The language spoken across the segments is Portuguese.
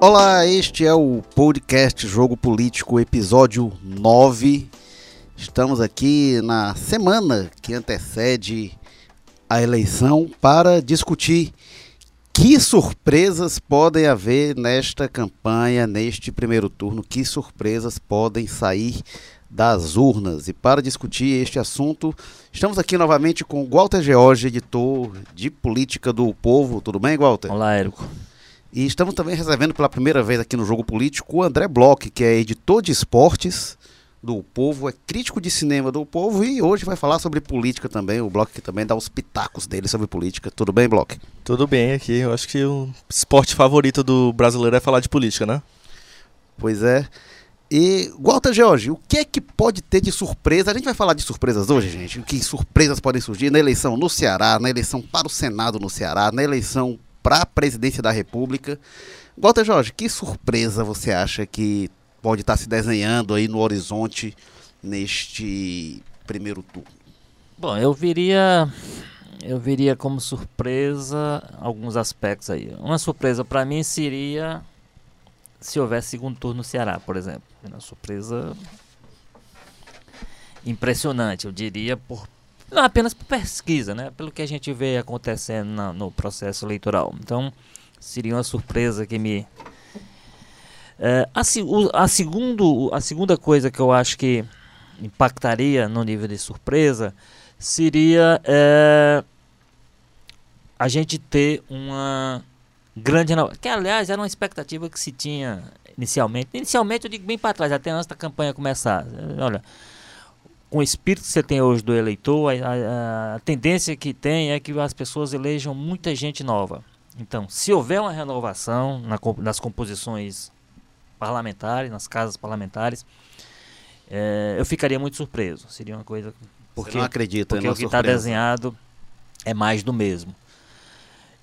Olá, este é o podcast Jogo Político, episódio 9. Estamos aqui na semana que antecede a eleição para discutir que surpresas podem haver nesta campanha, neste primeiro turno, que surpresas podem sair das urnas. E para discutir este assunto, estamos aqui novamente com Walter George, editor de Política do Povo. Tudo bem, Walter? Olá, Érico. E estamos também recebendo pela primeira vez aqui no Jogo Político o André Bloch, que é editor de esportes do Povo, é crítico de cinema do Povo e hoje vai falar sobre política também. O Bloch que também dá os pitacos dele sobre política. Tudo bem, Bloch? Tudo bem aqui. Eu acho que o esporte favorito do brasileiro é falar de política, né? Pois é. E, Walter George, o que é que pode ter de surpresa? A gente vai falar de surpresas hoje, gente. Que surpresas podem surgir na eleição no Ceará, na eleição para o Senado no Ceará, na eleição para a presidência da República. Walter Jorge, que surpresa você acha que pode estar se desenhando aí no horizonte neste primeiro turno? Bom, eu viria eu viria como surpresa alguns aspectos aí. Uma surpresa para mim seria se houvesse segundo turno no Ceará, por exemplo. Uma surpresa impressionante, eu diria, por não apenas por pesquisa, né? Pelo que a gente vê acontecendo na, no processo eleitoral. Então, seria uma surpresa que me. É, a, a, segundo, a segunda coisa que eu acho que impactaria no nível de surpresa seria é, a gente ter uma grande. Que, aliás, era uma expectativa que se tinha inicialmente. Inicialmente, eu digo bem para trás, até antes da campanha começar. Olha com o espírito que você tem hoje do eleitor, a, a, a, tendência que tem é que as pessoas elejam muita gente nova. Então, se houver uma renovação na, nas composições parlamentares, nas casas parlamentares, é, eu ficaria muito surpreso. Seria uma coisa. Porque Você não acredita Porque o que está desenhado é mais do mesmo.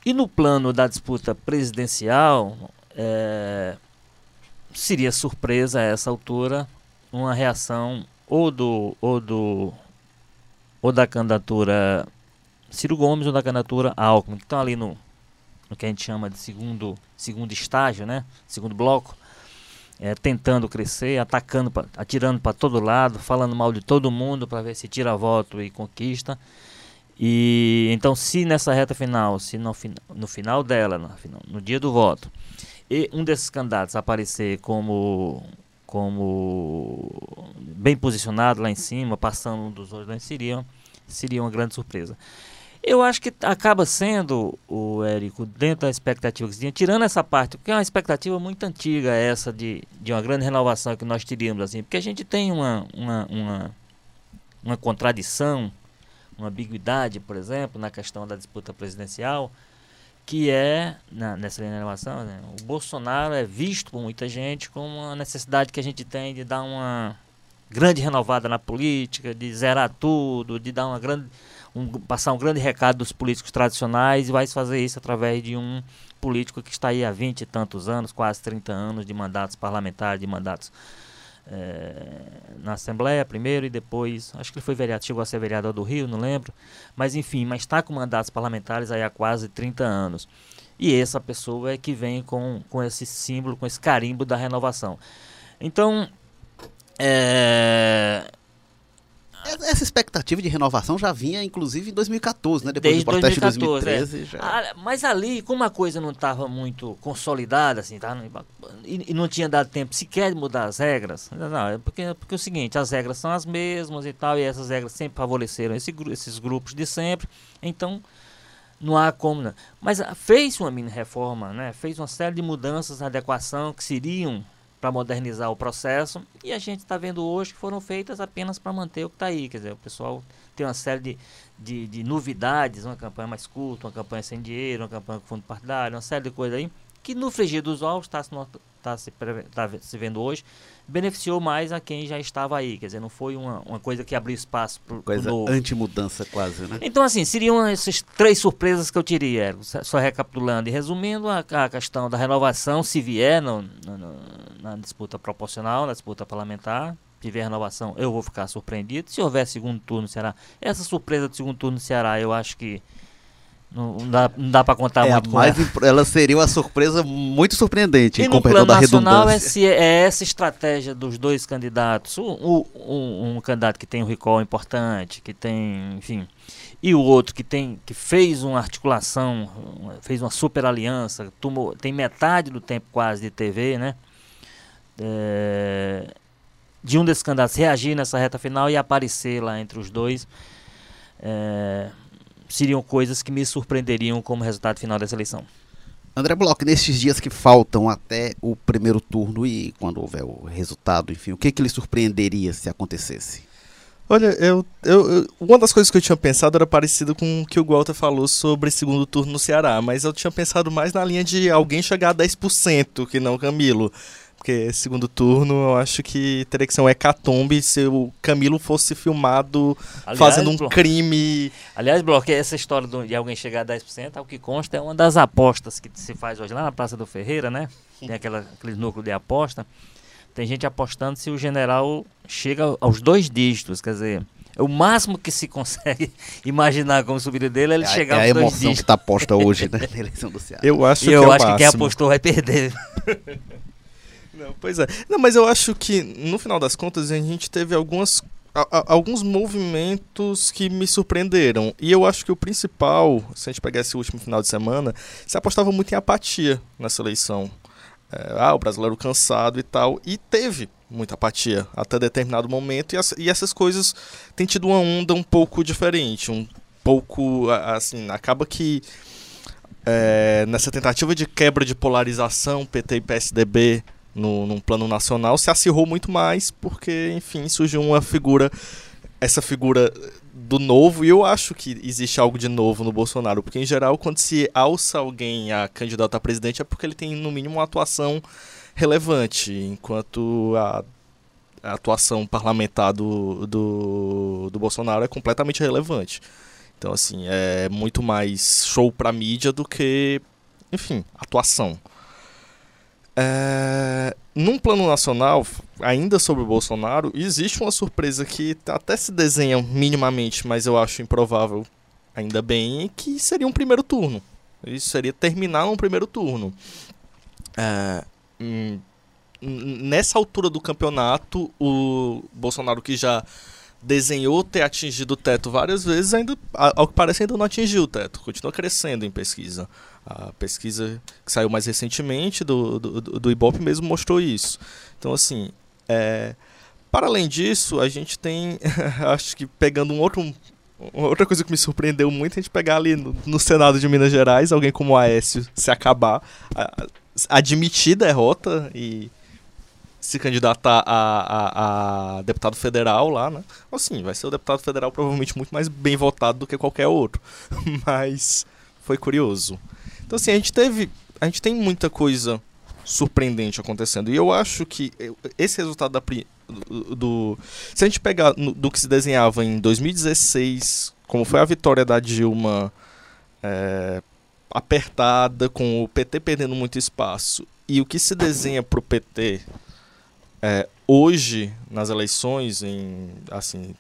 E no plano da disputa presidencial, é, seria surpresa a essa altura uma reação ou do ou do ou da candidatura Ciro Gomes ou da candidatura Alckmin, que estão ali no, no que a gente chama de segundo segundo estágio, né? Segundo bloco, é, tentando crescer, atacando, pra, atirando para todo lado, falando mal de todo mundo para ver se tira voto e conquista. E então, se nessa reta final, se no, no final dela, no, no dia do voto, e um desses candidatos aparecer como como bem posicionado lá em cima, passando um dos outros, seria, seria uma grande surpresa. Eu acho que acaba sendo, o Érico, dentro da expectativa que tinha, tirando essa parte, porque é uma expectativa muito antiga essa de, de uma grande renovação que nós teríamos, assim, porque a gente tem uma, uma, uma, uma contradição, uma ambiguidade, por exemplo, na questão da disputa presidencial, que é, na, nessa renovação, né, o Bolsonaro é visto por muita gente como uma necessidade que a gente tem de dar uma grande renovada na política, de zerar tudo, de dar uma grande, um, passar um grande recado dos políticos tradicionais e vai fazer isso através de um político que está aí há 20 e tantos anos, quase 30 anos de mandatos parlamentares, de mandatos é, na Assembleia primeiro e depois, acho que ele foi vereador, chegou a ser vereador do Rio, não lembro. Mas enfim, mas está com mandatos parlamentares aí há quase 30 anos. E essa pessoa é que vem com, com esse símbolo, com esse carimbo da renovação. Então, é, essa expectativa de renovação já vinha, inclusive, em 2014, né? Depois Desde do protesto 2014, de 2013. É. Já... Ah, mas ali, como a coisa não estava muito consolidada, assim, tá? E, e, não tinha dado tempo sequer de mudar as regras, não, é porque, porque é o seguinte, as regras são as mesmas e tal, e essas regras sempre favoreceram esse, esses grupos de sempre, então não há como. Não. Mas ah, fez uma mini reforma, né? Fez uma série de mudanças na adequação que seriam para modernizar o processo e a gente está vendo hoje que foram feitas apenas para manter o que está aí. Quer dizer, o pessoal tem uma série de, de, de, novidades, uma campanha mais curta, uma campanha sem dinheiro, uma campanha com fundo partidário, uma série de coisas aí, que no frigir dos ovos está se, tá se, tá se vendo hoje, beneficiou mais a quem já estava aí. Quer dizer, não foi uma, uma coisa que abriu espaço para Coisa anti-mudança quase, né? Então, assim, seriam essas três surpresas que eu teria. Só recapitulando e resumindo, a, a questão da renovação, se vier no, no, na disputa proporcional, na disputa parlamentar, tiver renovação, eu vou ficar surpreendido. Se houver segundo turno no Ceará, essa surpresa do segundo turno no Ceará, eu acho que Não, não dá, não dá para contar é muito mais ela. seria uma surpresa muito surpreendente, E no plano nacional é, é essa estratégia dos dois candidatos. Um, um- um- candidato que tem um recall importante, que tem, enfim, e o outro que tem que fez uma articulação, fez uma super aliança, tomou, tem metade do tempo quase de TV, né? É, de um desses candidatos reagir nessa reta final e aparecer lá entre os dois. é, seriam coisas que me surpreenderiam como resultado final dessa eleição. André Bloch, nesses dias que faltam até o primeiro turno e quando houver o resultado, enfim, o que, que lhe surpreenderia se acontecesse? Olha, eu, eu, eu- uma das coisas que eu tinha pensado era parecido com o que o Walter falou sobre segundo turno no Ceará, mas eu tinha pensado mais na linha de alguém chegar a 10%, que não o Camilo. Porque segundo turno eu acho que teria que ser um hecatombe se o Camilo fosse filmado Aliás, fazendo um Blo- crime. Aliás, Bloco, essa história de alguém chegar a 10%, ao que consta, é uma das apostas que se faz hoje lá na Praça do Ferreira, né? Tem aquela, aquele núcleo de aposta. Tem gente apostando se o general chega aos dois dígitos, quer dizer, é o máximo que se consegue imaginar como subida dele é ele É a- chegar é a aos dois emoção que está posta hoje né, na eleição do Ceará. Eu acho E que eu é o acho que quem apostou vai perder. Não, pois é. Não, mas eu acho que no final das contas a gente teve algumas a- a- alguns movimentos que me surpreenderam. E eu acho que o principal, se a gente pegar esse último final de semana, se apostava muito em apatia nessa eleição. É, ah, o brasileiro cansado e tal. E teve muita apatia até determinado momento. E, as- e essas coisas têm tido uma onda um pouco diferente. Um pouco, assim, acaba que é, nessa tentativa de quebra de polarização, PT e PSDB no, num plano nacional, se acirrou muito mais, porque, enfim, surgiu uma figura, essa figura do novo, e eu acho que existe algo de novo no Bolsonaro, porque, em geral, quando se alça alguém a candidato a presidente, é porque ele tem, no mínimo, uma atuação relevante, enquanto a, a atuação parlamentar do, do, do Bolsonaro é completamente relevante. Então, assim, é muito mais show pra mídia do que, enfim, atuação. É, num plano nacional, ainda sobre o Bolsonaro, existe uma surpresa que até se desenha minimamente, mas eu acho improvável, ainda bem, que seria um primeiro turno. Isso seria terminar um primeiro turno. É, hum, nessa altura do campeonato, o Bolsonaro que já desenhou ter atingido o teto várias vezes, ainda, ao que parece, ainda não atingiu o teto. Continua crescendo em pesquisa. A pesquisa que saiu mais recentemente do, do, do Ibope mesmo mostrou isso. Então, assim, é, para além disso, a gente tem, acho que pegando um outro, outra coisa que me surpreendeu muito, a gente pegar ali no, no Senado de Minas Gerais, alguém como o Aécio se acabar, a- admitir derrota e se candidatar a, a, a deputado federal lá, né? Assim, vai ser o deputado federal provavelmente muito mais bem votado do que qualquer outro. Mas foi curioso. Então, assim, a gente teve. A gente tem muita coisa surpreendente acontecendo. E eu acho que esse resultado da, do, do- Se a gente pegar no- do que se desenhava em 2016, como foi a vitória da Dilma é, apertada, com o PT perdendo muito espaço, e o que se desenha para o PT é, hoje nas eleições, em, assim,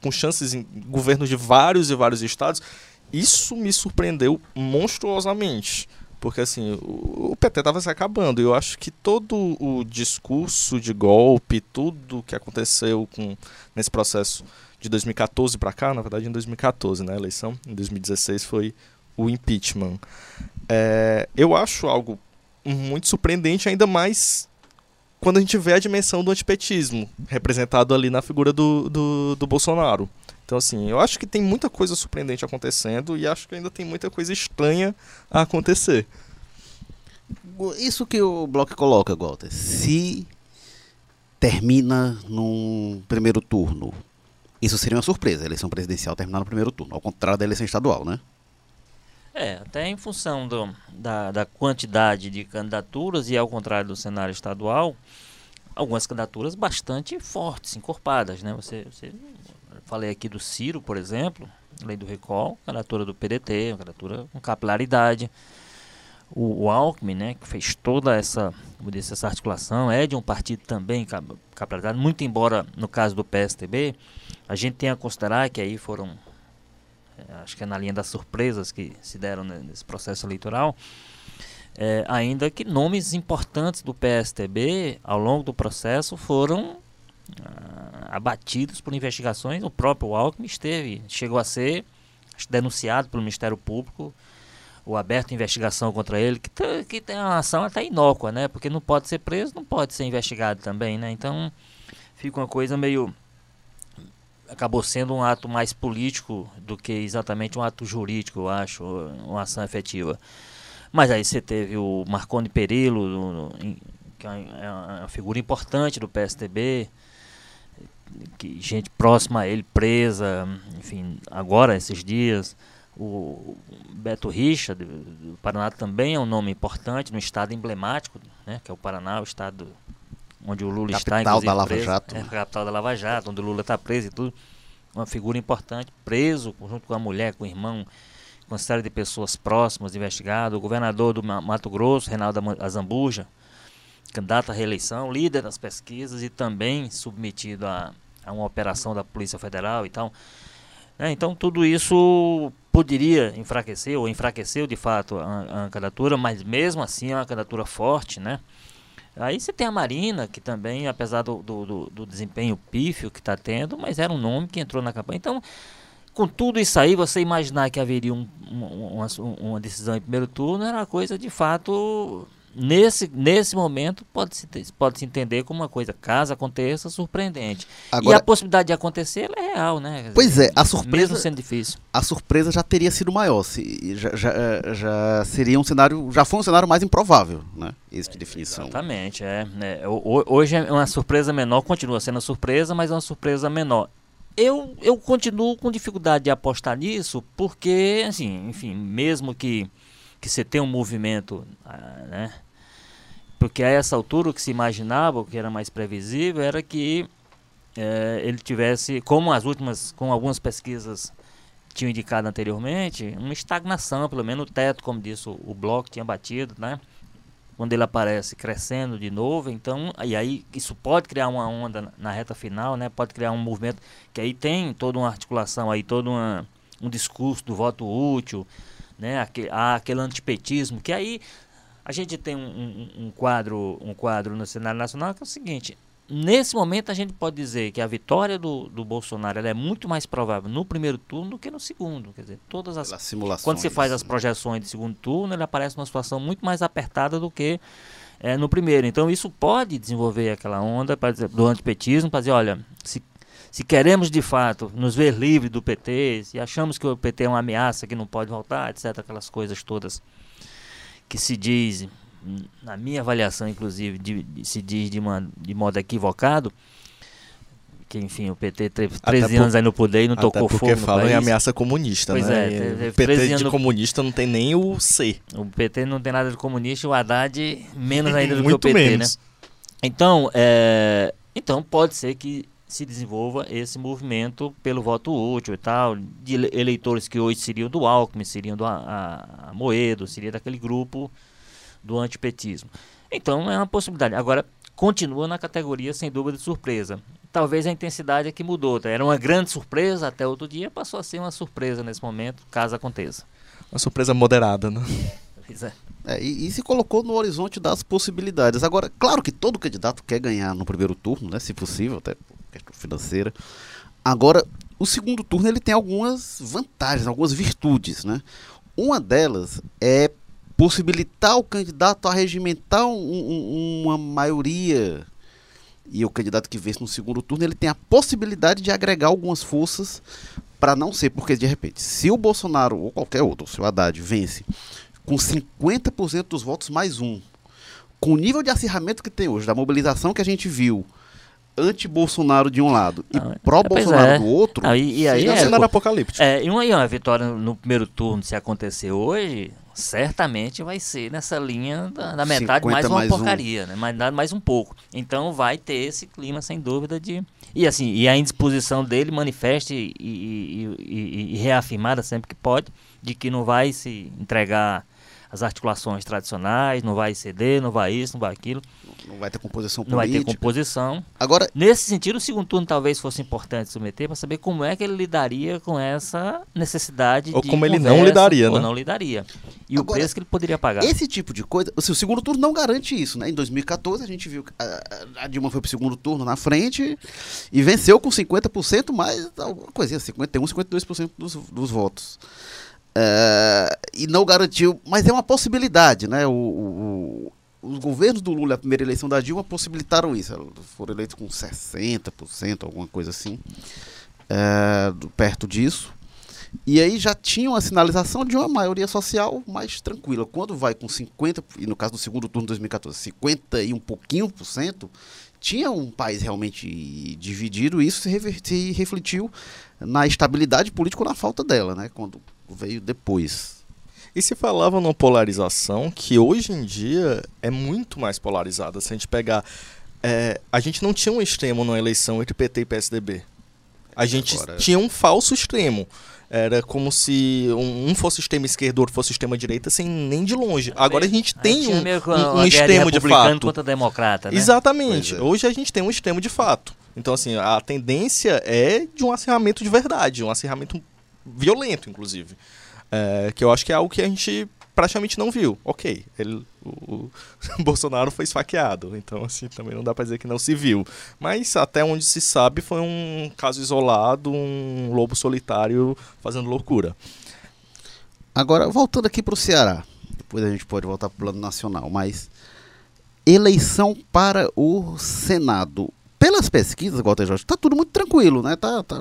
com chances em governos de vários e vários estados, isso me surpreendeu monstruosamente. Porque assim, o, PT estava se acabando. Eu acho que todo o discurso de golpe, tudo que aconteceu com, nesse processo de 2014 para cá, na verdade em 2014, né? A eleição em 2016 foi o impeachment. É, eu acho algo muito surpreendente, ainda mais quando a gente vê a dimensão do antipetismo representado ali na figura do, do, do Bolsonaro. Então, assim, eu acho que tem muita coisa surpreendente acontecendo e acho que ainda tem muita coisa estranha a acontecer. Isso que o Bloco coloca, Walter, se termina num primeiro turno, isso seria uma surpresa, a eleição presidencial terminar no primeiro turno, ao contrário da eleição estadual, né? É, até em função do, da, da quantidade de candidaturas e ao contrário do cenário estadual, algumas candidaturas bastante fortes, encorpadas, né? Você, você falei aqui do Ciro, por exemplo, lei do recall, candidatura do PDT, uma candidatura com capilaridade. O, o Alckmin, né, que fez toda essa, disse, essa articulação, é de um partido também cap- capilaridade, muito embora no caso do PSTB, a gente tenha a considerar que aí foram acho que é na linha das surpresas que se deram nesse processo eleitoral, é, ainda que nomes importantes do PSTB ao longo do processo foram abatidos por investigações. O próprio Alckmin esteve, chegou a ser denunciado pelo Ministério Público, o aberto investigação contra ele, que, que tem uma ação até inócua, né? Porque não pode ser preso, não pode ser investigado também, né? Então fica uma coisa meio acabou sendo um ato mais político do que exatamente um ato jurídico, eu acho, uma ação efetiva. Mas aí você teve o Marconi Perillo, que é, é uma figura importante do PSTB, que gente próxima a ele presa, enfim, agora esses dias. O Beto Richa, do Paraná, também é um nome importante no estado emblemático, né, que é o Paraná, o estado onde o Lula capital está, da Lava preso, Jato. É, a capital da Lava Jato, onde o Lula está preso e tudo. Uma figura importante, preso junto com a mulher, com o irmão, com uma série de pessoas próximas, investigado. O governador do Mato Grosso, Reinaldo Azambuja, candidato à reeleição, líder das pesquisas e também submetido a, a uma operação da Polícia Federal e tal. É, então tudo isso poderia enfraquecer, ou enfraqueceu de fato a, a candidatura, mas mesmo assim é uma candidatura forte, né? Aí você tem a Marina, que também, apesar do, do, do desempenho pífio que está tendo, mas era um nome que entrou na campanha. Então, com tudo isso aí, você imaginar que haveria um, uma, uma, decisão em primeiro turno era uma coisa de fato nesse, nesse momento pode-se pode -se entender como uma coisa, caso aconteça, surpreendente. Agora, e a possibilidade de acontecer é real, né? Pois é, a surpresa. Mesmo sendo difícil. A surpresa já teria sido maior. Se, já, já, já seria um cenário. Já foi um cenário mais improvável, né? Esse de definição. Exatamente, é, é. Hoje é uma surpresa menor, continua sendo surpresa, mas é uma surpresa menor. Eu, eu continuo com dificuldade de apostar nisso, porque, assim, enfim, mesmo que, que você tenha um movimento, ah, né? Porque a essa altura o que se imaginava, o que era mais previsível, era que é, ele tivesse, como as últimas, com algumas pesquisas tinham indicado anteriormente, uma estagnação, pelo menos o teto, como disse o, o bloco, tinha batido, né? Quando ele aparece crescendo de novo, então, e aí isso pode criar uma onda na, na reta final, né? Pode criar um movimento que aí tem toda uma articulação aí, todo uma, um discurso do voto útil, né? Aquele, aquele antipetismo, que aí a gente tem um, um, um, quadro, um quadro no cenário nacional que é o seguinte: nesse momento a gente pode dizer que a vitória do, do Bolsonaro é muito mais provável no primeiro turno do que no segundo. Quer dizer, todas as quando se faz as né? projeções de segundo turno, ele aparece numa situação muito mais apertada do que é, no primeiro. Então isso pode desenvolver aquela onda dizer, do antipetismo para dizer, olha, se se queremos de fato nos ver livres do PT, se achamos que o PT é uma ameaça que não pode voltar, etc., aquelas coisas todas que se diz, na minha avaliação inclusive, de, de, se diz de, uma, de modo equivocado, que enfim, o PT teve 13 até anos por, aí no poder e não tocou fogo porque falam em ameaça comunista, pois né? É, teve, o PT de comunista não tem nem o C. O PT não tem nada de comunista, o Haddad menos ainda do que o PT, né? menos. né? Então, é, então pode ser que se desenvolva esse movimento pelo voto útil e tal, de eleitores que hoje seriam do Alckmin, seriam do a, a Moedo, seria daquele grupo do antipetismo. Então é uma possibilidade. Agora, continua na categoria sem dúvida de surpresa. Talvez a intensidade é que mudou. Tá? Era uma grande surpresa até outro dia, passou a ser uma surpresa nesse momento, caso aconteça. Uma surpresa moderada, né? Pois é. É, e, e, se colocou no horizonte das possibilidades. Agora, claro que todo candidato quer ganhar no primeiro turno, né, se possível, até questão financeira. Agora, o segundo turno ele tem algumas vantagens, algumas virtudes, né? Uma delas é possibilitar o candidato a regimentar um, um, uma maioria e o candidato que vence no segundo turno ele tem a possibilidade de agregar algumas forças para não ser, porque de repente, se o Bolsonaro ou qualquer outro, se o Haddad vence com 50% dos votos mais um, com o nível de acirramento que tem hoje, da mobilização que a gente viu, anti-Bolsonaro de um lado e pró-Bolsonaro é. do outro, ah, e, e aí é, cenário apocalíptico. É, e uma, e uma vitória no primeiro turno, se acontecer hoje, certamente vai ser nessa linha da, da metade mais uma mais porcaria, um. né? Mais, mais um pouco. Então vai ter esse clima, sem dúvida, de. E assim, e a indisposição dele manifeste e, e, e, e reafirmada sempre que pode, de que não vai se entregar as articulações tradicionais, não vai ceder, não vai isso, não vai aquilo. Não vai ter composição Não vai política. ter composição. Agora, Nesse sentido, o segundo turno talvez fosse importante submeter para saber como é que ele lidaria com essa necessidade Ou de como ele não lidaria, ou né? não lidaria. E Agora, o preço que ele poderia pagar. esse tipo de coisa, o segundo turno não garante isso, né? Em 2014 a gente viu que a, a Dilma foi pro segundo turno na frente e venceu com 50% mais alguma coisinha, 51, 52% dos, dos votos. É, e não garantiu, mas é uma possibilidade, né? O, o- os governos do Lula, a primeira eleição da Dilma, possibilitaram isso. Foram eleitos com 60%, alguma coisa assim, é, perto disso. E aí já tinha uma sinalização de uma maioria social mais tranquila. Quando vai com 50%, e no caso do segundo turno de 2014, 50 e um pouquinho por cento, tinha um país realmente dividido, e isso se, rever- se refletiu na estabilidade política ou na falta dela, né? Quando veio depois. E se falava numa polarização que hoje em dia é muito mais polarizada. Se a gente pegar. é, a gente não tinha um extremo na eleição entre PT e PSDB. A gente Agora- tinha um falso extremo. Era como se um, fosse extrema esquerda, outro fosse extrema direita, sem nem de longe. Agora a gente tem um, um- um extremo de fato. contra democrata, né? Exatamente. É. Hoje a gente tem um extremo de fato. Então, assim, a tendência é de um acirramento de verdade, um acirramento violento, inclusive. É, que eu acho que é algo que a gente praticamente não viu. Ok, ele, o, o Bolsonaro foi esfaqueado, então, assim, também não dá pra dizer que não se viu. Mas até onde se sabe foi um caso isolado, um lobo solitário fazendo loucura. Agora, voltando aqui para o Ceará, depois a gente pode voltar para o plano nacional, mas eleição para o Senado. Pelas pesquisas, Walter Jorge, está tudo muito tranquilo, né? Tá, tá,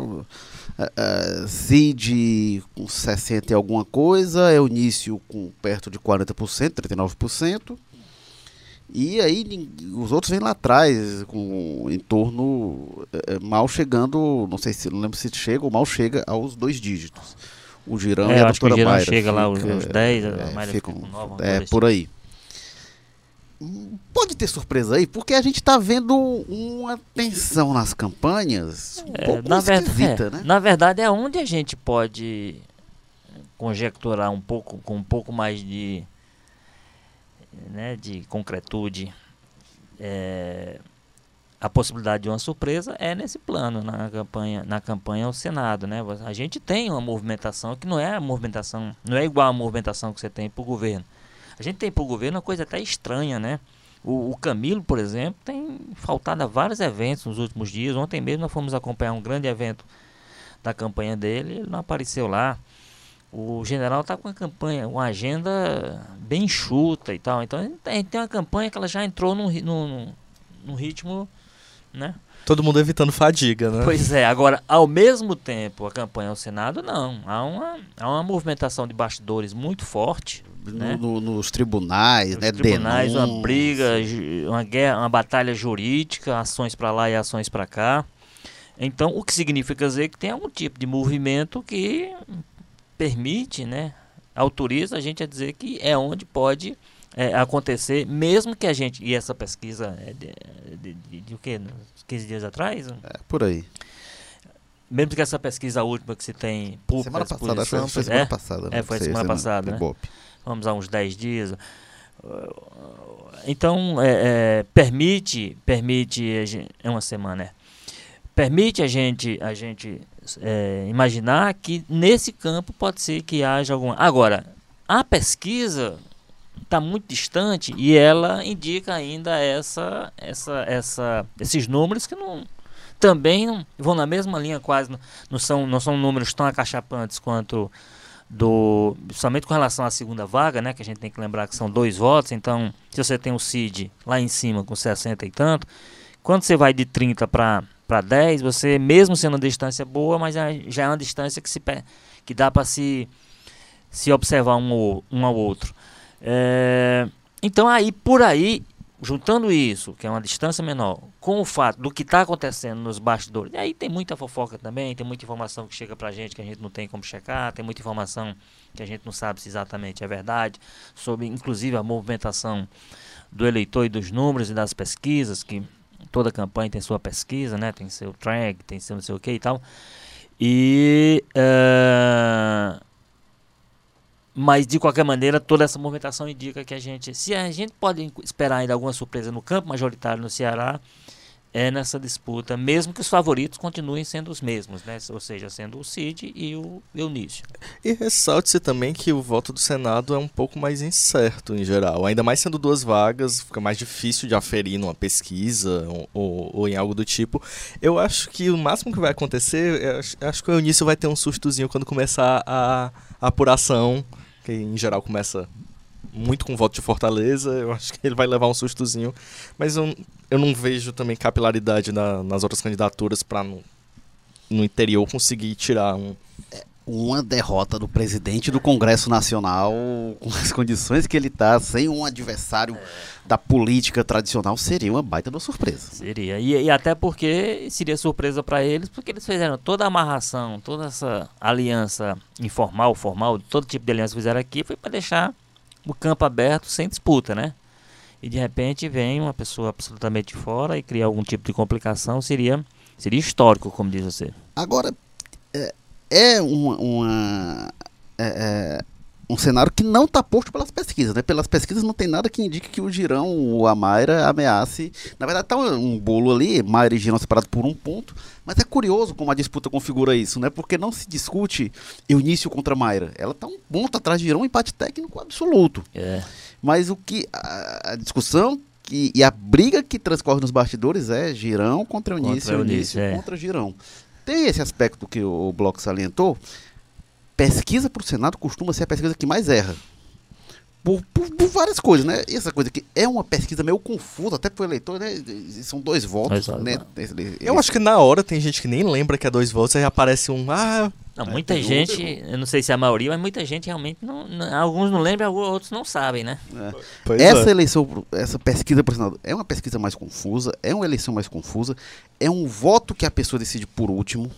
é, é, Cid com 60 e alguma coisa, Eunício com perto de 40%, 39%. E aí os outros vêm lá atrás, com em torno, é, mal chegando, não sei se, não lembro se chega ou mal chega aos dois dígitos. O Girão É, e a acho que o doutora Girão Mayra chega lá aos- fica- aos 10, a é, Mayra ficam- fica com nove, uma é, coisa por aí. Pode ter surpresa aí, porque a gente está vendo uma tensão nas campanhas um É, pouco na, ver- esquisita, é, né? na verdade, é onde a gente pode conjecturar um pouco, com um pouco mais de, né, de concretude, é, a possibilidade de uma surpresa é nesse plano, na campanha, na campanha ao Senado, né? A gente tem uma movimentação que não é a movimentação, não é igual a movimentação que você tem para o governo. A gente tem para o governo uma coisa até estranha, né? O, o Camilo, por exemplo, tem faltado a vários eventos nos últimos dias. Ontem mesmo nós fomos acompanhar um grande evento da campanha dele, ele não apareceu lá. O general está com uma campanha, uma agenda bem enxuta e tal. Então a gente tem- a uma campanha que ela já entrou num, num- num ritmo, né? Todo mundo evitando fadiga, né? Pois é, agora, ao mesmo tempo, a campanha ao Senado, não. Há uma, há uma movimentação de bastidores muito forte. né? No- no- nos tribunais, Os né? tribunais, uma denúncias. briga, uma guerra, uma batalha jurídica, ações para lá e ações para cá. Então, o que significa dizer que tem algum tipo de movimento que permite, né, autoriza a gente a dizer que é onde pode é, acontecer, mesmo que a gente, e essa pesquisa é de, de, de, de o quê? Uns 15 dias atrás? É, por aí. Mesmo que essa pesquisa última que se tem pública Semana passada, disposição, foi semana é, passada. É, foi Sei, semana passada, né? Vamos a uns 10 dias. Então, é, é, permite, permite, é uma semana, é. permite a gente, a gente é, imaginar que nesse campo pode ser que haja alguma. Agora, a pesquisa está muito distante e ela indica ainda essa, essa, essa, esses números que não também não, vão na mesma linha quase, não, não são, não são números tão acachapantes quanto do somente com relação à segunda vaga, né, que a gente tem que lembrar que são dois votos, então se você tem o CID lá em cima com 60 e tanto, quando você vai de 30 para para 10, você mesmo sendo uma distância boa, mas já já é uma distância que se que dá para se se observar um, um ao outro. É, então aí por aí juntando isso, que é uma distância menor, com o fato do que está acontecendo nos bastidores, e aí tem muita fofoca também, tem muita informação que chega pra gente que a gente não tem como checar, tem muita informação que a gente não sabe se exatamente é verdade, sobre inclusive a movimentação do eleitor e dos números e das pesquisas, que toda campanha tem sua pesquisa, né? Tem seu track, tem seu não sei o que e tal. E eh, Mas, de qualquer maneira, toda essa movimentação indica que a gente. Se a gente pode esperar ainda alguma surpresa no campo majoritário no Ceará, é nessa disputa, mesmo que os favoritos continuem sendo os mesmos, né? ou seja, sendo o Cid e o Eunício. E ressalte-se também que o voto do Senado é um pouco mais incerto em geral, ainda mais sendo duas vagas, fica mais difícil de aferir numa pesquisa ou, ou, em algo do tipo. Eu acho que o máximo que vai acontecer, acho, acho que o Eunício vai ter um sustozinho quando começar a apuração, que em geral começa muito com voto de Fortaleza, eu acho que ele vai levar um sustozinho. Mas eu, eu não vejo também capilaridade na, nas outras candidaturas para no, no interior conseguir tirar um. Uma derrota do presidente do Congresso Nacional, com as condições que ele está, sem um adversário da política tradicional, seria uma baita de uma surpresa. Seria. E, e até porque seria surpresa para eles, porque eles fizeram toda a amarração, toda essa aliança informal, formal, todo tipo de aliança que fizeram aqui, foi para deixar o campo aberto sem disputa, né? E de repente vem uma pessoa absolutamente fora e cria algum tipo de complicação, seria, seria histórico, como diz você. Agora, é, é uma, uma é, é um cenário que não está posto pelas pesquisas, né? Pelas pesquisas não tem nada que indique que o Girão ou a Mayra ameace. Na verdade, está um, um bolo ali, Mayra e Girão separados por um ponto, mas é curioso como a disputa configura isso, né? Porque não se discute Eunício contra Mayra. Ela está um ponto atrás de Girão, um empate técnico absoluto. É. Mas o que a, a discussão que, e a briga que transcorre nos bastidores é Girão contra Eunício, contra Eunício, Eunício é. contra Girão. Tem esse aspecto que o, Bloco salientou, pesquisa para o Senado costuma ser a pesquisa que mais erra. Por, por, por, várias coisas, né? Essa coisa que é uma pesquisa meio confusa, até para o eleitor, né? São dois votos, né? Eu acho que na hora tem gente que nem lembra que é dois votos, aí aparece um. Ah, não, muita gente, eu não sei se é a maioria, mas muita gente realmente não. não alguns não lembram, outros não sabem, né? É. Essa é. eleição, essa pesquisa para Senado é uma pesquisa mais confusa, é uma eleição mais confusa, é um voto que a pessoa decide por último.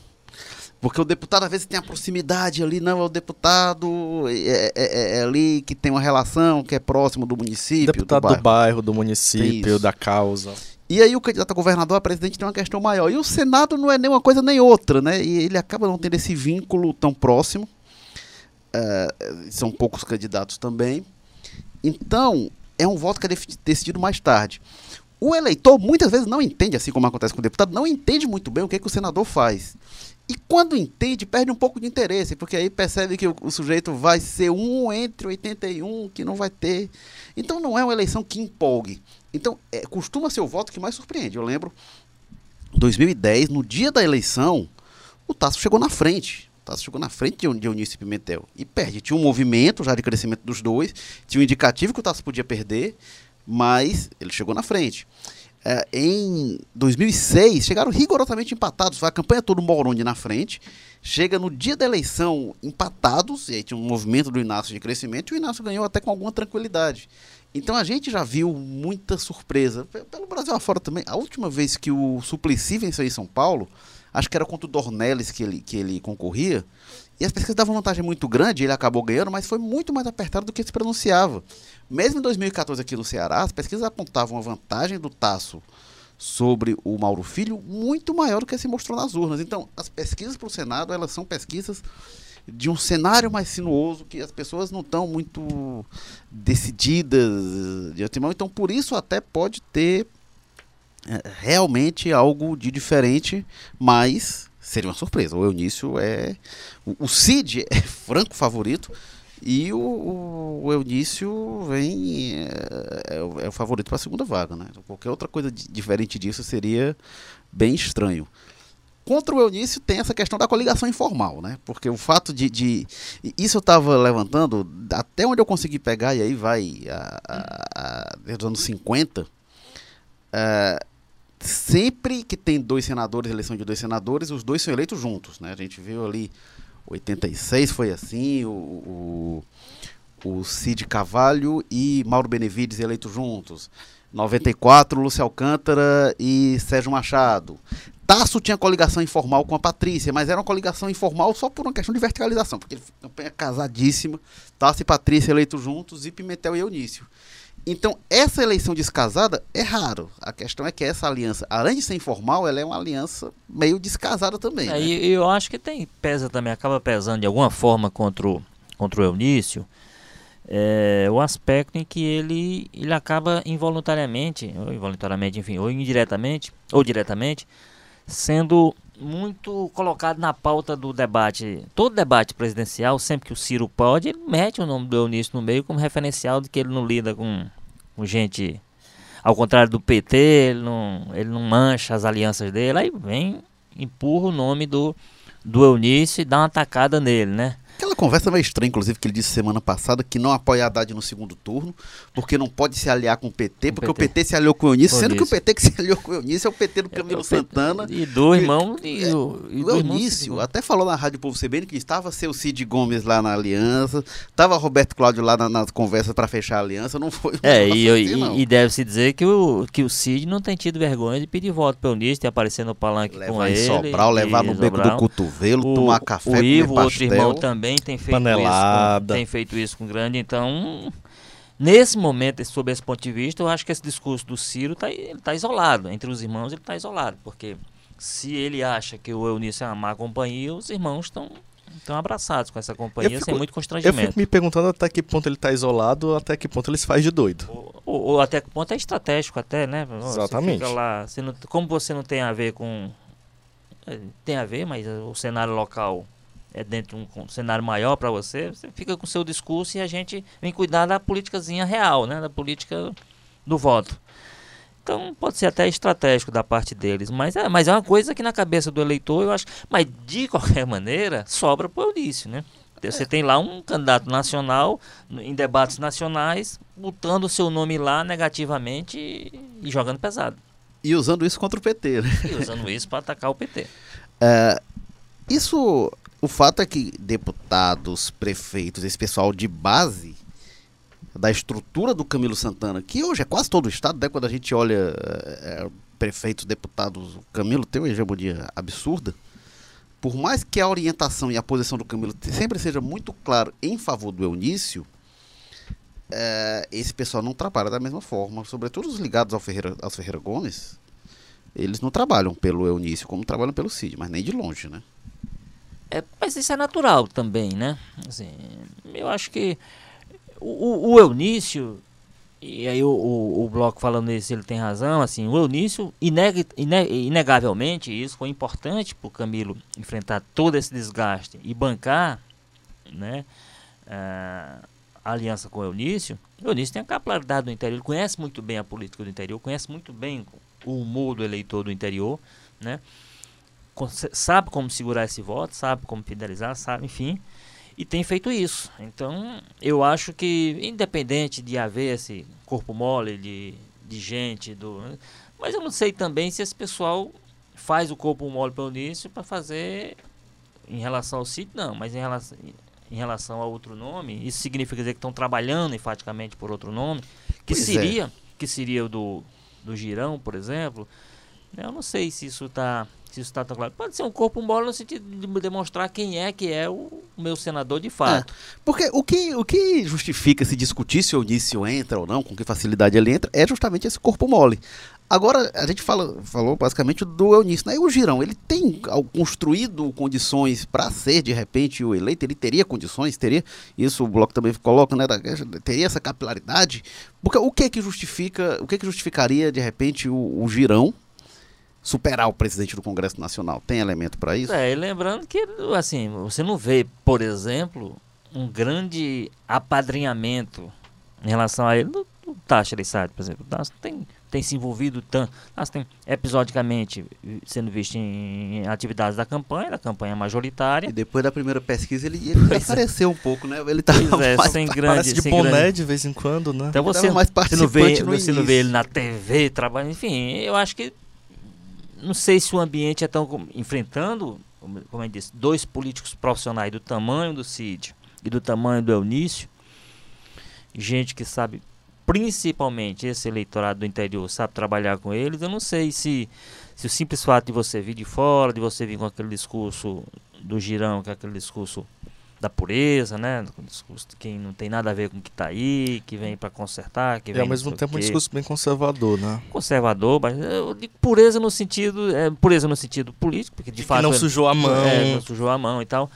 Porque o deputado às vezes tem a proximidade ali, não, é o deputado é, é, é, é ali que tem uma relação, que é próximo do município. Deputado do bairro, do, bairro, do município, da causa. E aí o candidato a governador, a presidente, tem uma questão maior. E o Senado não é nem uma coisa nem outra, né? E ele acaba não tendo esse vínculo tão próximo. É, são poucos candidatos também. Então, é um voto que é decidido mais tarde. O eleitor muitas vezes não entende, assim como acontece com o deputado, não entende muito bem o que, que o senador faz. E quando entende, perde um pouco de interesse, porque aí percebe que o, o, sujeito vai ser um entre 81, que não vai ter. Então não é uma eleição que empolgue. Então é, costuma ser o voto que mais surpreende. Eu lembro, 2010, no dia da eleição, o Tasso chegou na frente. O Tasso chegou na frente de Eunício Pimentel e perde. Tinha um movimento já de crescimento dos dois, tinha um indicativo que o Tasso podia perder, mas ele chegou na frente é, em 2006 chegaram rigorosamente empatados. Foi a campanha toda Moroni na frente. Chega no dia da eleição empatados, e aí tinha um movimento do Inácio de crescimento, e o Inácio ganhou até com alguma tranquilidade. Então a gente já viu muita surpresa. Pelo Brasil afora também. A última vez que o Suplicy venceu em São Paulo, acho que era contra o Dornelles que ele, que ele concorria. E as pesquisas davam vantagem muito grande, ele acabou ganhando, mas foi muito mais apertado do que se pronunciava. Mesmo em 2014 aqui no Ceará, as pesquisas apontavam a vantagem do Tasso sobre o Mauro Filho muito maior do que se mostrou nas urnas. Então, as pesquisas para o Senado, elas são pesquisas de um cenário mais sinuoso que as pessoas não estão muito decididas de antemão. Então, por isso até pode ter é, realmente algo de diferente, mas seria uma surpresa. O Eunício é. O, Cid é franco favorito. E o, o Eunício vem. É, é, é o favorito para a segunda vaga, né? Qualquer outra coisa diferente disso seria bem estranho. Contra o Eunício tem essa questão da coligação informal, né? Porque o fato de. de isso eu estava levantando, até onde eu consegui pegar, e aí vai a, a, a, desde os anos 50. É, sempre que tem dois senadores, eleição de dois senadores, os dois são eleitos juntos, né? A gente viu ali 86 foi assim, o, o, o Cid Cavalho e Mauro Benevides eleitos juntos. 94, Lúcio Alcântara e Sérgio Machado. Tasso tinha coligação informal com a Patrícia, mas era uma coligação informal só por uma questão de verticalização, porque ele campanha casadíssima, Tasso e Patrícia eleitos juntos e Pimentel e Eunício. Então, essa eleição descasada é raro. A questão é que essa aliança, além de ser informal, ela é uma aliança meio descasada também. É, né? E eu acho que tem pesa também, acaba pesando de alguma forma contra o, contra o Eunício, é, o aspecto em que ele, ele acaba involuntariamente, ou involuntariamente, enfim, ou indiretamente, ou diretamente, sendo muito colocado na pauta do debate. Todo debate presidencial, sempre que o Ciro pode, ele mete o nome do Eunício no meio como referencial de que ele não lida com, com gente. Ao contrário do PT, ele não, ele não mancha as alianças dele, aí vem, empurra o nome do, do Eunício e dá uma atacada nele, né? Aquela conversa meio estranha, inclusive, que ele disse semana passada que não apoia Haddad no segundo turno, porque não pode se aliar com o PT, porque PT. o PT se aliou com o Eunício, sendo que o PT que se aliou com o Eunício é o PT do é, Camilo é, Santana. E do irmão. E, e, o, e o Eunício até falou na Rádio Povo CBN que estava seu Cid Gomes lá na aliança, estava Roberto Cláudio lá na, nas conversas para fechar a aliança, não foi. É, e, assim, e deve-se dizer que o, que o Cid não tem tido vergonha de pedir voto para o Eunício, de aparecer no palanque levar com ele. Sobral, levar no beco do cotovelo, o, tomar café, o Ivo, outro irmão, também tem feito com, tem feito isso com grande. Então, nesse momento, sob esse ponto de vista, eu acho que esse discurso do Ciro está tá isolado. Entre os irmãos, ele está isolado. Porque se ele acha que o Eunício é uma má companhia, os irmãos estão estão abraçados com essa companhia fico, sem muito constrangimento. Eu fico me perguntando até que ponto ele está isolado, até que ponto ele se faz de doido. Ou, ou, ou até que ponto é estratégico até, né? Exatamente. Você lá, você não, como você não tem a ver com... É, tem a ver, mas o cenário local é dentro de um, cenário maior para você, você fica com o seu discurso e a gente vem cuidar da politicazinha real, né? Da política do voto. Então pode ser até estratégico da parte deles, mas é, mas é uma coisa que na cabeça do eleitor eu acho. Mas de qualquer maneira, sobra para o Eunício, né? Você tem lá um candidato nacional em debates nacionais, botando o seu nome lá negativamente e, jogando pesado. E usando isso contra o PT, né? E usando isso para atacar o PT. É, isso o fato é que deputados, prefeitos, esse pessoal de base da estrutura do Camilo Santana, que hoje é quase todo o estado, né? quando a gente olha é, prefeitos, deputados, o Camilo tem uma hegemonia absurda. Por mais que a orientação e a posição do Camilo sempre seja muito claro em favor do Eunício, é, esse pessoal não trabalha da mesma forma, sobretudo os ligados ao Ferreira, aos Ferreira Gomes, eles não trabalham pelo Eunício como trabalham pelo Cid, mas nem de longe, né? É, mas isso é natural também, né? Assim, eu acho que o, o Eunício, e aí o, o, o, Bloco falando isso, ele tem razão, assim, o Eunício, ineg, ineg, inegavelmente, isso foi importante para o Camilo enfrentar todo esse desgaste e bancar, né, a, a aliança com o Eunício. O Eunício tem a capilaridade do interior, ele conhece muito bem a política do interior, conhece muito bem o humor do eleitor do interior, né? Sabe como segurar esse voto, sabe como fidelizar, sabe, enfim, e tem feito isso. Então, eu acho que, independente de haver esse corpo mole de, de gente, do, mas eu não sei também se esse pessoal faz o corpo mole pelo início para fazer em relação ao sítio, não, mas em relação, em relação a outro nome, isso significa dizer que estão trabalhando enfaticamente por outro nome, que pois é. seria, é. que seria o do, do Girão, por exemplo. Eu não sei se isso está se isso está tão claro. Pode ser um corpo mole no sentido de demonstrar quem é que é o meu senador de fato. É, porque o que, o que justifica se discutir se o Onício entra ou não, com que facilidade ele entra, é justamente esse corpo mole. Agora, a gente fala, falou basicamente do Eunício, né? E o Girão, ele tem construído condições para ser, de repente, o eleito? Ele teria condições? Teria? Isso o Bloco também coloca, né? Teria essa capilaridade? Porque o que é que justifica, o que é que justificaria, de repente, o, o Girão superar o presidente do Congresso Nacional. Tem elemento para isso? É, e lembrando que assim, você não vê, por exemplo, um grande apadrinhamento em relação a ele do, do Lissade, por exemplo. O tem, tem se envolvido tanto, tem episodicamente sendo visto em, atividades da campanha, da campanha majoritária. E depois da primeira pesquisa ele, ele apareceu um pouco, né? Ele tá é, mais sem grande, de sem boné grande... de vez em quando, né? Então você, mais você não vê, você não vê ele na TV trabalhando, enfim, eu acho que não sei se o ambiente é tão enfrentando, como eu disse, dois políticos profissionais do tamanho do Cid e do tamanho do Eunício, gente que sabe, principalmente esse eleitorado do interior, sabe trabalhar com eles. Eu não sei se, se o simples fato de você vir de fora, de você vir com aquele discurso do girão, que é aquele discurso da pureza, né? Um discurso de quem não tem nada a ver com o que está aí, que vem para consertar, que e vem ao mesmo tempo um discurso bem conservador, né? Conservador, mas eu digo pureza no sentido, é, pureza no sentido político, porque de, de fato não sujou a mão, é, não sujou a mão e tal.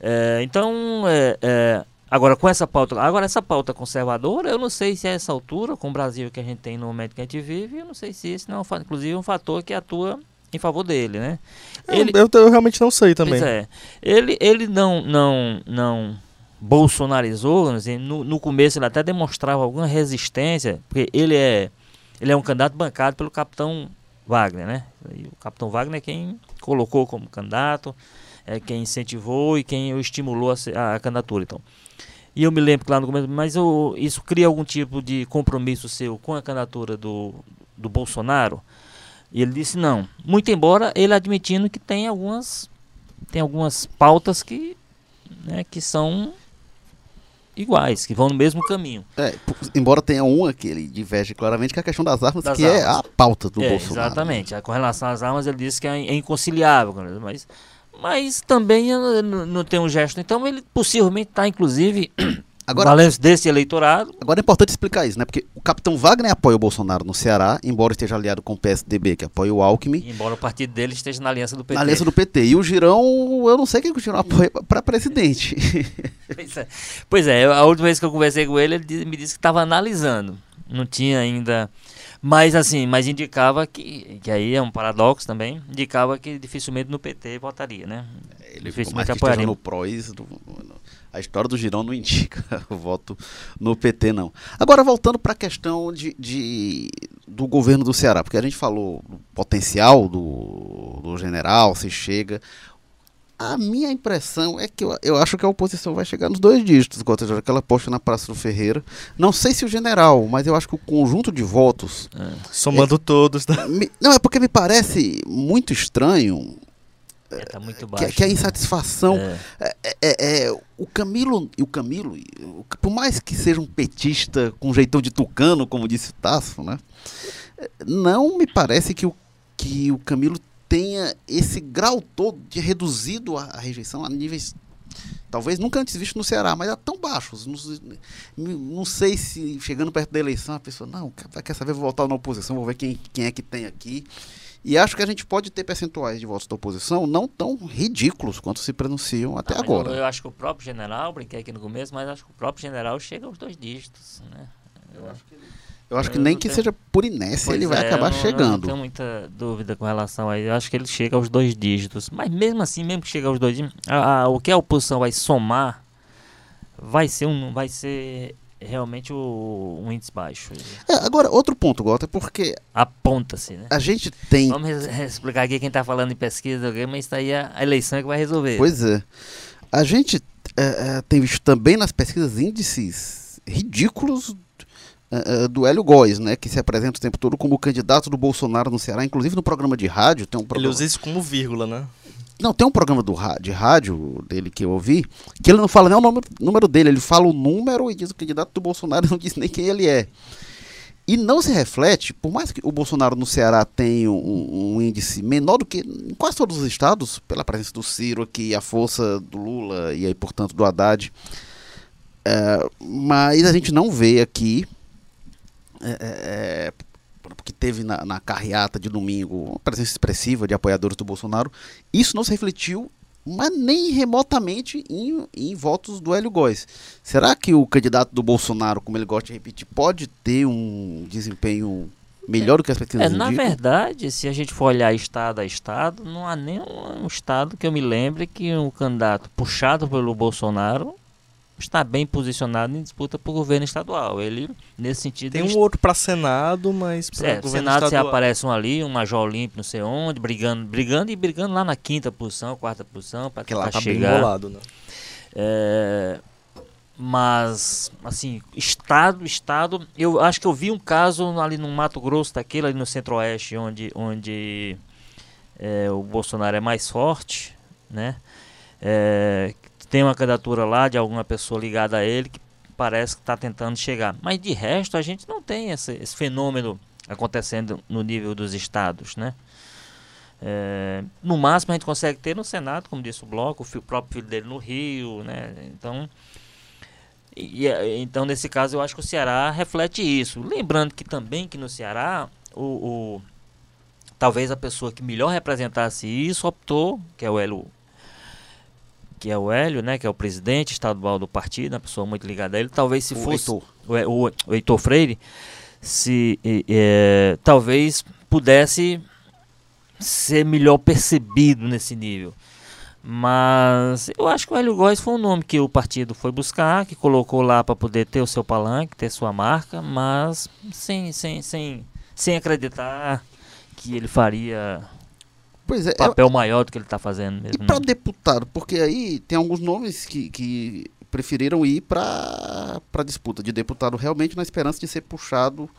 É, então, é, é, Agora, com essa pauta. Agora, essa pauta conservadora, eu não sei se a essa altura, com o Brasil que a gente tem no momento que a gente vive, eu não sei se esse não é, um, inclusive, um fator que atua em favor dele, né? Ele, eu, eu, realmente não sei também. Pois é. Ele, ele não, não, não bolsonarizou, no, no começo ele até demonstrava alguma resistência, porque ele é, ele é um candidato bancado pelo capitão Wagner, né? E o capitão Wagner é quem colocou como candidato, é quem incentivou e quem o estimulou a, a candidatura, então. E eu me lembro que lá no começo, mas eu, isso cria algum tipo de compromisso seu com a candidatura do, do Bolsonaro? E ele disse não. Muito embora ele admitindo que tem algumas tem algumas pautas que, né, que são iguais, que vão no mesmo caminho. É, embora tenha uma que ele diverge claramente, que é a questão das armas, das que é armas. é a pauta do é, Bolsonaro. Exatamente. Com relação às armas, ele disse que é, é inconciliável, mas, mas também não tem um gesto. Então ele possivelmente está, inclusive, Agora, Valendo desse eleitorado. Agora é importante explicar isso, né? Porque o capitão Wagner apoia o Bolsonaro no Ceará, embora esteja aliado com o PSDB, que apoia o Alckmin. E embora o partido dele esteja na aliança do PT. Na aliança do PT. E o Girão, eu não sei quem o Girão apoia para presidente. pois, é. pois é, a última vez que eu conversei com ele, ele me disse que estava analisando. Não tinha ainda. Mas assim, mas indicava que, que aí é um paradoxo também, indicava que dificilmente no PT votaria, né? Ele dificilmente apoiaria. no PROS, do, a história do Girão não indica o voto no PT, não. Agora, voltando para a questão de, de, do governo do Ceará, porque a gente falou do potencial do, do general, se chega. A minha impressão é que eu, eu acho que a oposição vai chegar nos dois dígitos, igual aquela posta na Praça do Ferreira. Não sei se o general, mas eu acho que o conjunto de votos. É. Somando é, todos. Né? Me, não, é porque me parece muito estranho é, tá muito baixo. Que, que a insatisfação. É. É, é, é, é o Camilo. E o Camilo, por mais que seja um petista com jeitão de tucano, como disse o Tasso, né? Não me parece que o, que o Camilo tenha esse grau todo de reduzido a, a rejeição a níveis talvez nunca antes visto no Ceará, mas é tão baixos. Não, não, sei se chegando perto da eleição a pessoa, não, quer saber, vou voltar na oposição, vou ver quem, quem é que tem aqui. E acho que a gente pode ter percentuais de votos da oposição não tão ridículos quanto se pronunciam até agora. Eu, eu, acho que o próprio general, brinquei aqui no começo, mas acho que o próprio general chega aos dois dígitos. Né? Eu acho que, eu acho que nem que tenho... seja por inércia pois ele vai é, acabar não, chegando. Não tenho muita dúvida com relação a isso. Eu acho que ele chega aos dois dígitos. Mas mesmo assim, mesmo que chegue aos dois dígitos, a, a, o que a oposição vai somar vai ser um. Vai ser realmente o, um índice baixo. É, agora, outro ponto, Gota, é porque. Aponta-se, né? A gente tem. Vamos explicar aqui quem está falando em pesquisa, mas isso aí é a eleição que vai resolver. Pois é. A gente é, é, tem visto também nas pesquisas índices ridículos é, é, do Hélio Góes, né, que se apresenta o tempo todo como candidato do Bolsonaro no Ceará, inclusive no programa de rádio. Tem um programa... Ele usa isso como vírgula, né? Não, tem um programa do, de rádio dele que eu ouvi, que ele não fala nem o número, número dele, ele fala o número e diz o candidato do Bolsonaro, não diz nem quem ele é. E não se reflete, por mais que o Bolsonaro no Ceará tenha um, um, índice menor do que em quase todos os estados, pela presença do Ciro aqui, a força do Lula e aí, portanto, do Haddad, é, mas a gente não vê aqui é, é que teve na, na carreata de domingo uma presença expressiva de apoiadores do Bolsonaro, isso não se refletiu mas nem remotamente em, em votos do Hélio Góes. Será que o candidato do Bolsonaro, como ele gosta de repetir, pode ter um desempenho melhor do que as pesquisas é, Na verdade, se a gente for olhar estado a estado, não há nenhum estado que eu me lembre que um candidato puxado pelo Bolsonaro está bem posicionado em disputa por governo estadual. Ele, nesse sentido. Tem um outro para Senado, mas para é, governo Senado estadual. se aparece um ali, um Major Olímpio, não sei onde, brigando, brigando e brigando lá na quinta posição, quarta posição, para que lá tá chegar. Bem bolado, né? É, mas, assim, estado, estado. Eu acho que eu vi um caso ali no Mato Grosso, daquele ali no Centro-Oeste, onde, onde é, o Bolsonaro é mais forte, né? É, tem uma candidatura lá de alguma pessoa ligada a ele que parece que está tentando chegar. Mas de resto a gente não tem esse, esse fenômeno acontecendo no nível dos estados, né? É, no máximo a gente consegue ter no Senado, como disse o Bloco, o, filho, o próprio filho dele no Rio, né? Então, e, então nesse caso eu acho que o Ceará reflete isso. Lembrando que também que no Ceará o, o talvez a pessoa que melhor representasse isso optou, que é o Hélio que é o Hélio, né, que é o presidente estadual do partido, uma pessoa muito ligada a ele, talvez se O fosse Heitor. o, o, Heitor Freire, se eh, talvez pudesse ser melhor percebido nesse nível. Mas eu acho que o Hélio Góes foi um nome que o partido foi buscar, que colocou lá para poder ter o seu palanque, ter sua marca, mas sem, sem, sem, sem acreditar que ele faria Pois é, é- papel maior do que ele está fazendo e mesmo. para não. deputado, porque aí tem alguns nomes que, que preferiram ir para para disputa de deputado realmente na esperança de ser puxado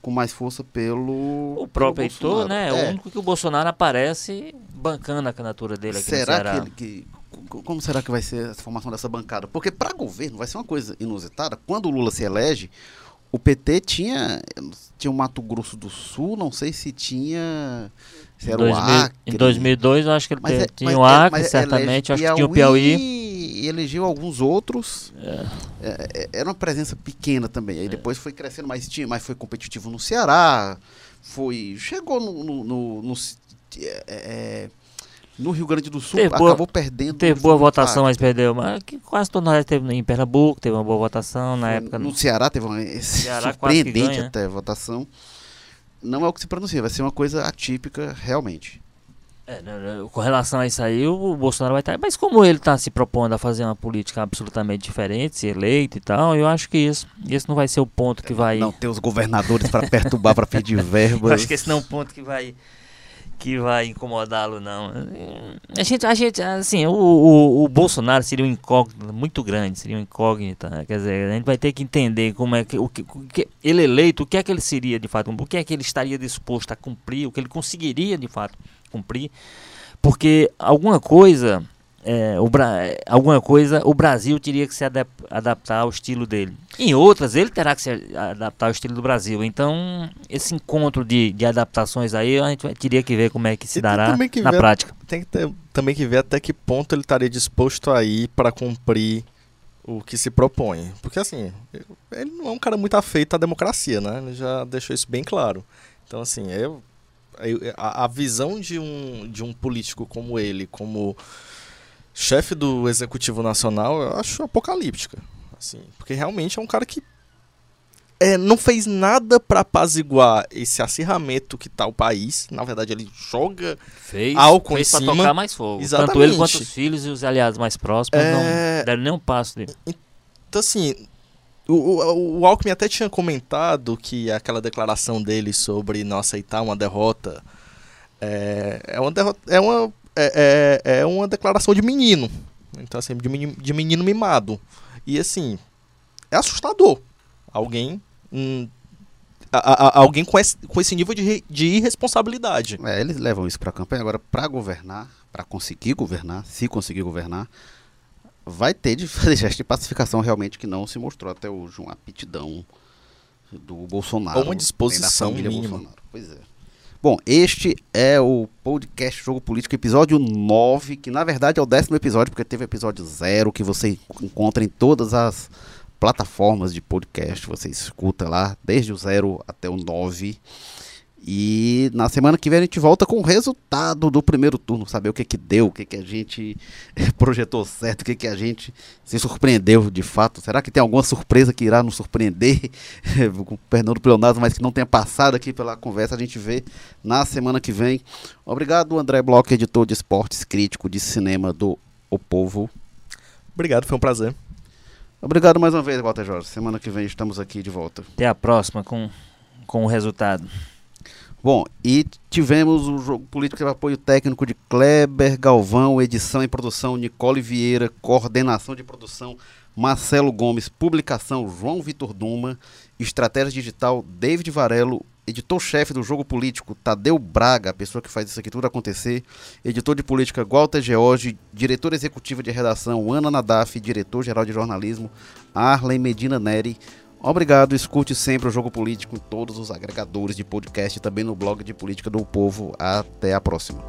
com mais força pelo O próprio Heitor, né? É É. o único que o Bolsonaro aparece bancando a candidatura dele aqui Será que, que co- como será que vai ser a formação dessa bancada? Porque para governo vai ser uma coisa inusitada. Quando o Lula se elege, o PT tinha tinha o Mato Grosso do Sul, não sei se tinha se Em, era o 2000 Acre. em 2002, eu acho que ele Mas é- tinha o é- Acre, certamente. Acho que tinha o Piauí. E elegeu alguns outros. É, é, era uma presença pequena também. Aí É. depois foi crescendo, mas tinha, mas foi competitivo no Ceará. Foi, chegou no, no, no- no- é, é, no Rio Grande do Sul, Teve boa- acabou perdendo. Teve boa votação, mas perdeu. Mas que quase todo nós teve em Pernambuco, teve uma boa votação na época. No Ceará teve uma Ceará surpreendente ganha. até a votação. Não é o que se pronuncia, vai ser uma coisa atípica realmente. É, né, né, com relação a isso aí, o Bolsonaro vai estar. Mas como ele está se propondo a fazer uma política absolutamente diferente, ser eleito e tal, eu acho que isso, esse não vai ser o ponto que vai. Não ter os governadores para perturbar, para pedir verbas. Eu acho que esse não é um ponto que vai que vai incomodá-lo não. A gente, a gente, assim, o, o, o Bolsonaro seria um incógnito muito grande, seria um incógnita. né? Quer dizer, a gente vai ter que entender como é que o que, o que ele eleito, o que é que ele seria de fato, o que é que ele estaria disposto a cumprir, o que ele conseguiria de fato cumprir, porque alguma coisa é, o Bra- alguma coisa o Brasil teria que se adap- adaptar ao estilo dele. Em outras, ele terá que se adaptar ao estilo do Brasil. Então, esse encontro de, de adaptações aí, a gente teria que ver como é que se E dará que na ver- prática. Tem que ter- também que ver até que ponto ele estaria disposto a ir para cumprir o que se propõe. Porque assim, ele não é um cara muito afeito à democracia, né? Ele já deixou isso bem claro. Então assim, eu, eu- a, a visão de um, de um político como ele, como chefe do Executivo Nacional, eu acho apocalíptica. Assim, porque realmente é um cara que é, não fez nada para apaziguar esse acirramento que tá o país. Na verdade, ele joga Fez, álcool fez em pra cima. tocar mais fogo. Tanto Exatamente. ele quanto os filhos e os aliados mais próximos É. não deram nem um passo dele. Então, assim, o, o, o Alckmin até tinha comentado que aquela declaração dele sobre não aceitar uma derrota é, é uma derrota, é uma é, é, é uma declaração de menino. Então, assim, de menino, de menino mimado. E, assim, é assustador. Alguém. hum, a- a- alguém com esse, com esse nível de, de irresponsabilidade. É, eles levam isso para a campanha. Agora, para governar, para conseguir governar, se conseguir governar, vai ter de fazer gesto de pacificação realmente que não se mostrou até hoje uma aptidão do Bolsonaro. Ou uma disposição mínima. Bolsonaro. Pois é. Bom, este é o podcast Jogo Político, episódio 9, que na verdade é o décimo episódio, porque teve episódio zero, que você encontra em todas as plataformas de podcast, você escuta lá, desde o zero até o 9. E na semana que vem a gente volta com o resultado do primeiro turno, saber o que que deu, o que que a gente projetou certo, o que que a gente se surpreendeu de fato. Será que tem alguma surpresa que irá nos surpreender com o Fernando Pleonasmo, mas que não tenha passado aqui pela conversa, a gente vê na semana que vem. Obrigado, André Bloch, editor de esportes, crítico de cinema do O Povo. Obrigado, foi um prazer. Obrigado mais uma vez, Walter Jorge. Semana que vem estamos aqui de volta. Até a próxima com, com o resultado. Bom, e tivemos o jogo político de apoio técnico de Kleber Galvão, edição e produção Nicole Vieira, coordenação de produção Marcelo Gomes, publicação João Vitor Duma, estratégia digital David Varelo, editor-chefe do jogo político Tadeu Braga, a pessoa que faz isso aqui tudo acontecer, editor de política Walter George, diretor executivo de redação Ana Nadaf, diretor-geral de jornalismo Arlen Medina Neri. Obrigado, escute sempre o Jogo Político em todos os agregadores de podcast e também no blog de política do povo. Até a próxima.